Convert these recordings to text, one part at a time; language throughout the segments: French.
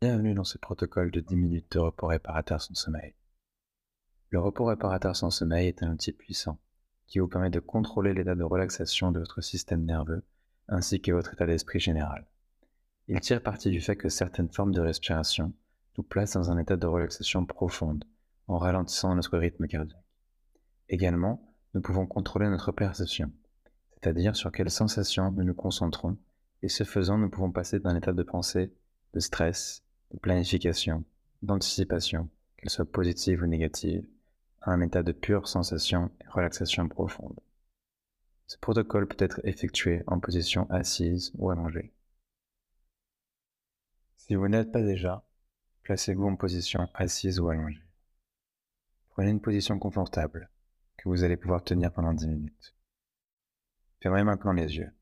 Bienvenue dans ce protocole de 10 minutes de repos réparateur sans sommeil. Le repos réparateur sans sommeil est un outil puissant qui vous permet de contrôler l'état de relaxation de votre système nerveux ainsi que votre état d'esprit général. Il tire parti du fait que certaines formes de respiration nous placent dans un état de relaxation profonde en ralentissant notre rythme cardiaque. Également, nous pouvons contrôler notre perception, c'est-à-dire sur quelles sensations nous nous concentrons et ce faisant, nous pouvons passer d'un état de pensée, de stress, planification, d'anticipation, qu'elle soit positive ou négative, à un état de pure sensation et relaxation profonde. Ce protocole peut être effectué en position assise ou allongée. Si vous n'êtes pas déjà, placez-vous en position assise ou allongée. Prenez une position confortable que vous allez pouvoir tenir pendant 10 minutes. Fermez maintenant les yeux.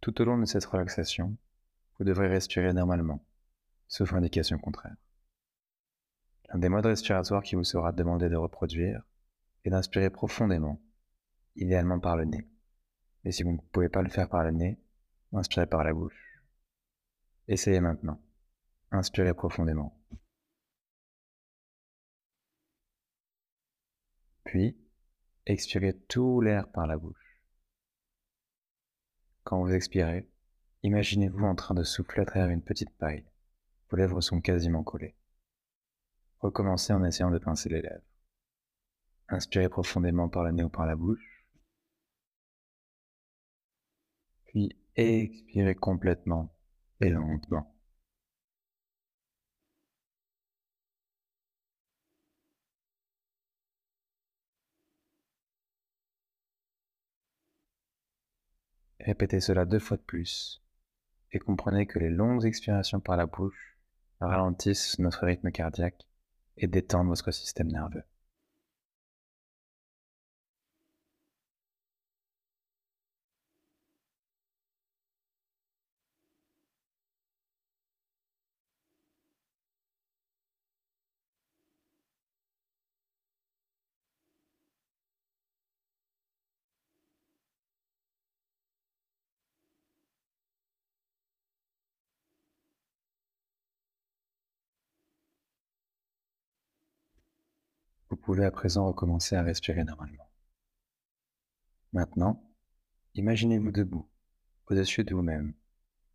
Tout au long de cette relaxation, vous devrez respirer normalement, sauf indication contraire. Un des modes respiratoires qui vous sera demandé de reproduire est d'inspirer profondément, idéalement par le nez. Et si vous ne pouvez pas le faire par le nez, inspirez par la bouche. Essayez maintenant. Inspirez profondément. Puis, expirez tout l'air par la bouche. Quand vous expirez, imaginez-vous en train de souffler à travers une petite paille. Vos lèvres sont quasiment collées. Recommencez en essayant de pincer les lèvres. Inspirez profondément par le nez ou par la bouche. Puis expirez complètement et lentement. Répétez cela deux fois de plus et comprenez que les longues expirations par la bouche ralentissent notre rythme cardiaque et détendent votre système nerveux. Vous pouvez à présent recommencer à respirer normalement. Maintenant, imaginez-vous debout, au-dessus de vous-même,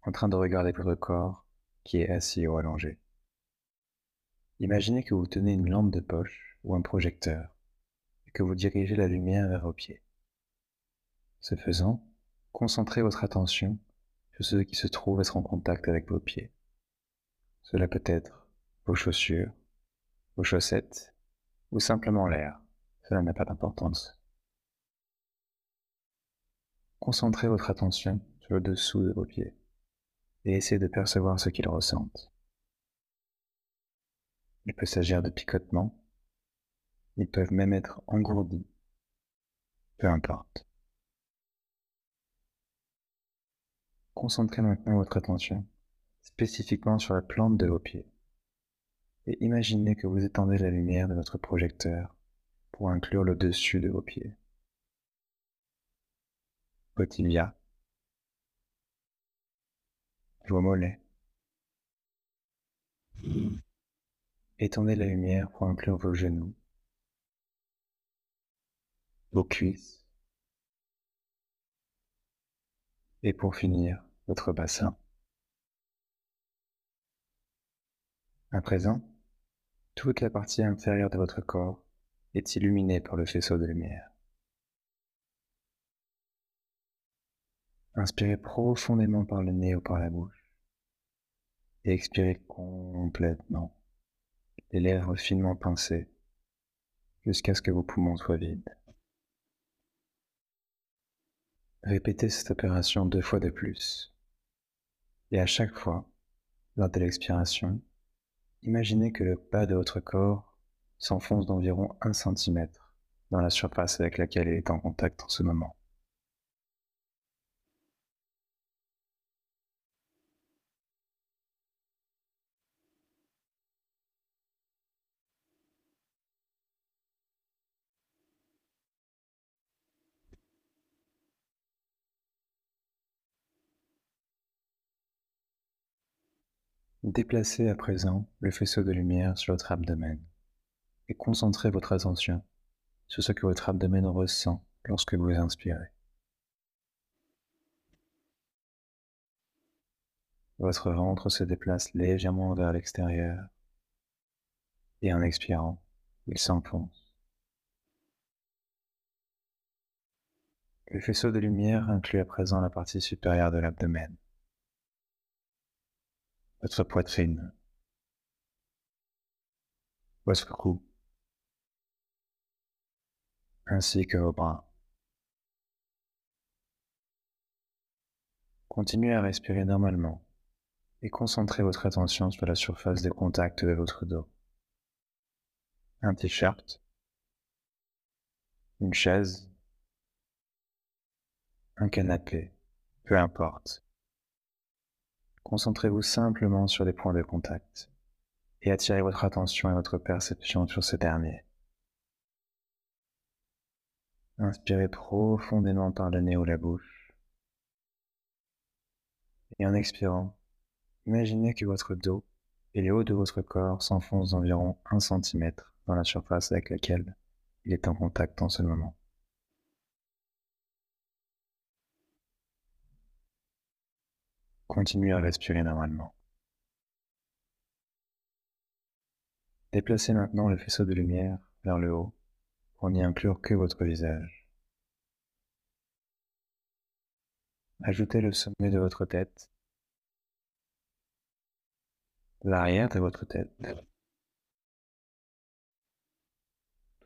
en train de regarder votre corps qui est assis ou allongé. Imaginez que vous tenez une lampe de poche ou un projecteur et que vous dirigez la lumière vers vos pieds. Ce faisant, concentrez votre attention sur ce qui se trouve être en contact avec vos pieds. Cela peut être vos chaussures, vos chaussettes, ou simplement l'air. Cela n'a pas d'importance. Concentrez votre attention sur le dessous de vos pieds et essayez de percevoir ce qu'ils ressentent. Il peut s'agir de picotements, ils peuvent même être engourdis, peu importe. Concentrez maintenant votre attention spécifiquement sur la plante de vos pieds et imaginez que vous étendez la lumière de votre projecteur pour inclure le dessus de vos pieds. Potilia, vos mollets. Étendez la lumière pour inclure vos genoux, vos cuisses et pour finir, votre bassin. À présent, toute la partie inférieure de votre corps est illuminée par le faisceau de lumière. Inspirez profondément par le nez ou par la bouche et expirez complètement, les lèvres finement pincées, jusqu'à ce que vos poumons soient vides. Répétez cette opération deux fois de plus. Et à chaque fois, lors de l'expiration, Imaginez que le bas de votre corps s'enfonce d'environ 1 cm dans la surface avec laquelle il est en contact en ce moment. Déplacez à présent le faisceau de lumière sur votre abdomen et concentrez votre attention sur ce que votre abdomen ressent lorsque vous inspirez. Votre ventre se déplace légèrement vers l'extérieur et en expirant, il s'enfonce. Le faisceau de lumière inclut à présent la partie supérieure de l'abdomen, votre poitrine, votre cou, ainsi que vos bras. Continuez à respirer normalement et concentrez votre attention sur la surface de contact de votre dos. Un t-shirt, une chaise, un canapé, peu importe. Concentrez-vous simplement sur les points de contact et attirez votre attention et votre perception sur ces derniers. Inspirez profondément par le nez ou la bouche. Et en expirant, imaginez que votre dos et les hauts de votre corps s'enfoncent d'environ 1 cm dans la surface avec laquelle il est en contact en ce moment. Continuez à respirer normalement. Déplacez maintenant le faisceau de lumière vers le haut pour n'y inclure que votre visage. Ajoutez le sommet de votre tête, l'arrière de votre tête,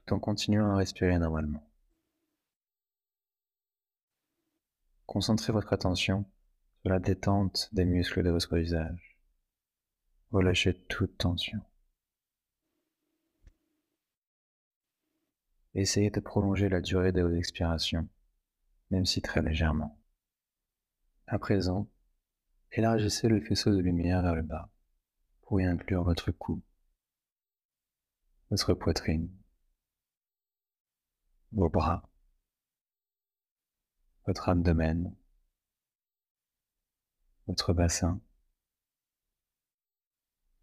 tout en continuant à respirer normalement. Concentrez votre attention la détente des muscles de votre visage. Relâchez toute tension. Essayez de prolonger la durée de vos expirations, même si très légèrement. À présent, élargissez le faisceau de lumière vers le bas pour y inclure votre cou, votre poitrine, vos bras, votre abdomen, votre bassin,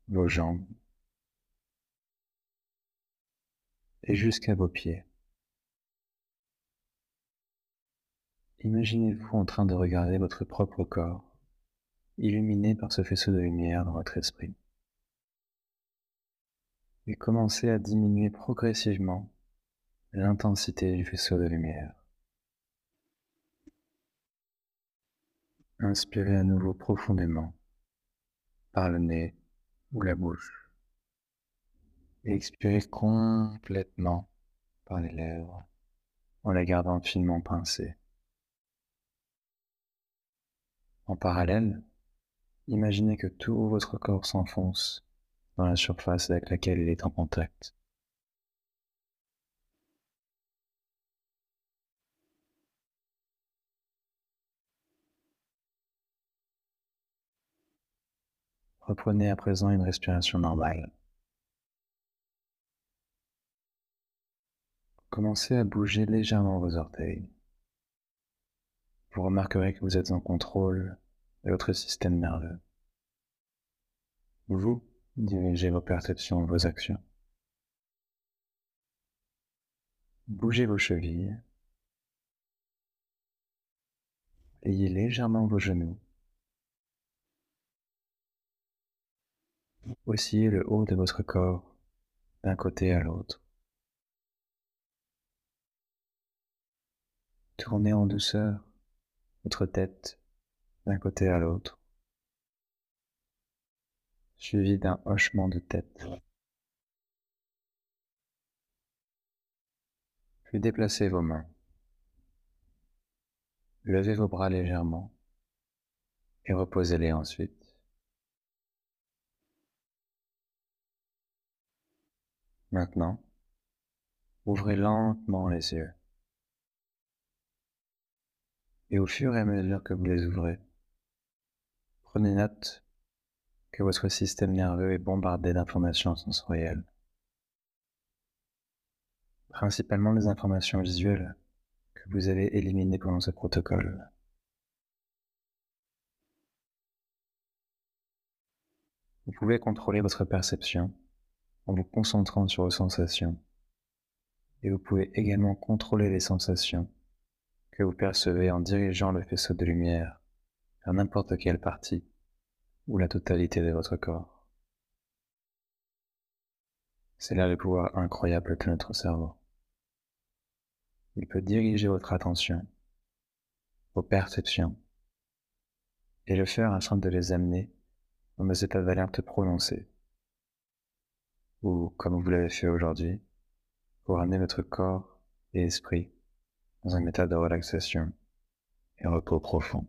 vos jambes et jusqu'à vos pieds. Imaginez-vous en train de regarder votre propre corps, illuminé par ce faisceau de lumière dans votre esprit. Et commencez à diminuer progressivement l'intensité du faisceau de lumière. Inspirez à nouveau profondément par le nez ou la bouche. Expirez complètement par les lèvres en la gardant finement pincée. En parallèle, imaginez que tout votre corps s'enfonce dans la surface avec laquelle il est en contact. Reprenez à présent une respiration normale. Commencez à bouger légèrement vos orteils. Vous remarquerez que vous êtes en contrôle de votre système nerveux. Vous dirigez vos perceptions vos actions. Bougez vos chevilles. Ayez légèrement vos genoux. Oscillez le haut de votre corps d'un côté à l'autre. Tournez en douceur votre tête d'un côté à l'autre, suivi d'un hochement de tête. Puis déplacez vos mains. Levez vos bras légèrement et reposez-les ensuite. Maintenant, ouvrez lentement les yeux. Et au fur et à mesure que vous les ouvrez, prenez note que votre système nerveux est bombardé d'informations sensorielles. Principalement les informations visuelles que vous avez éliminées pendant ce protocole. Vous pouvez contrôler votre perception en vous concentrant sur vos sensations. Et vous pouvez également contrôler les sensations que vous percevez en dirigeant le faisceau de lumière vers n'importe quelle partie ou la totalité de votre corps. C'est là le pouvoir incroyable de notre cerveau. Il peut diriger votre attention, vos perceptions, et le faire afin de les amener dans des états d'alerte prononcés, ou comme vous l'avez fait aujourd'hui, pour amener votre corps et esprit dans un état de relaxation et repos profond.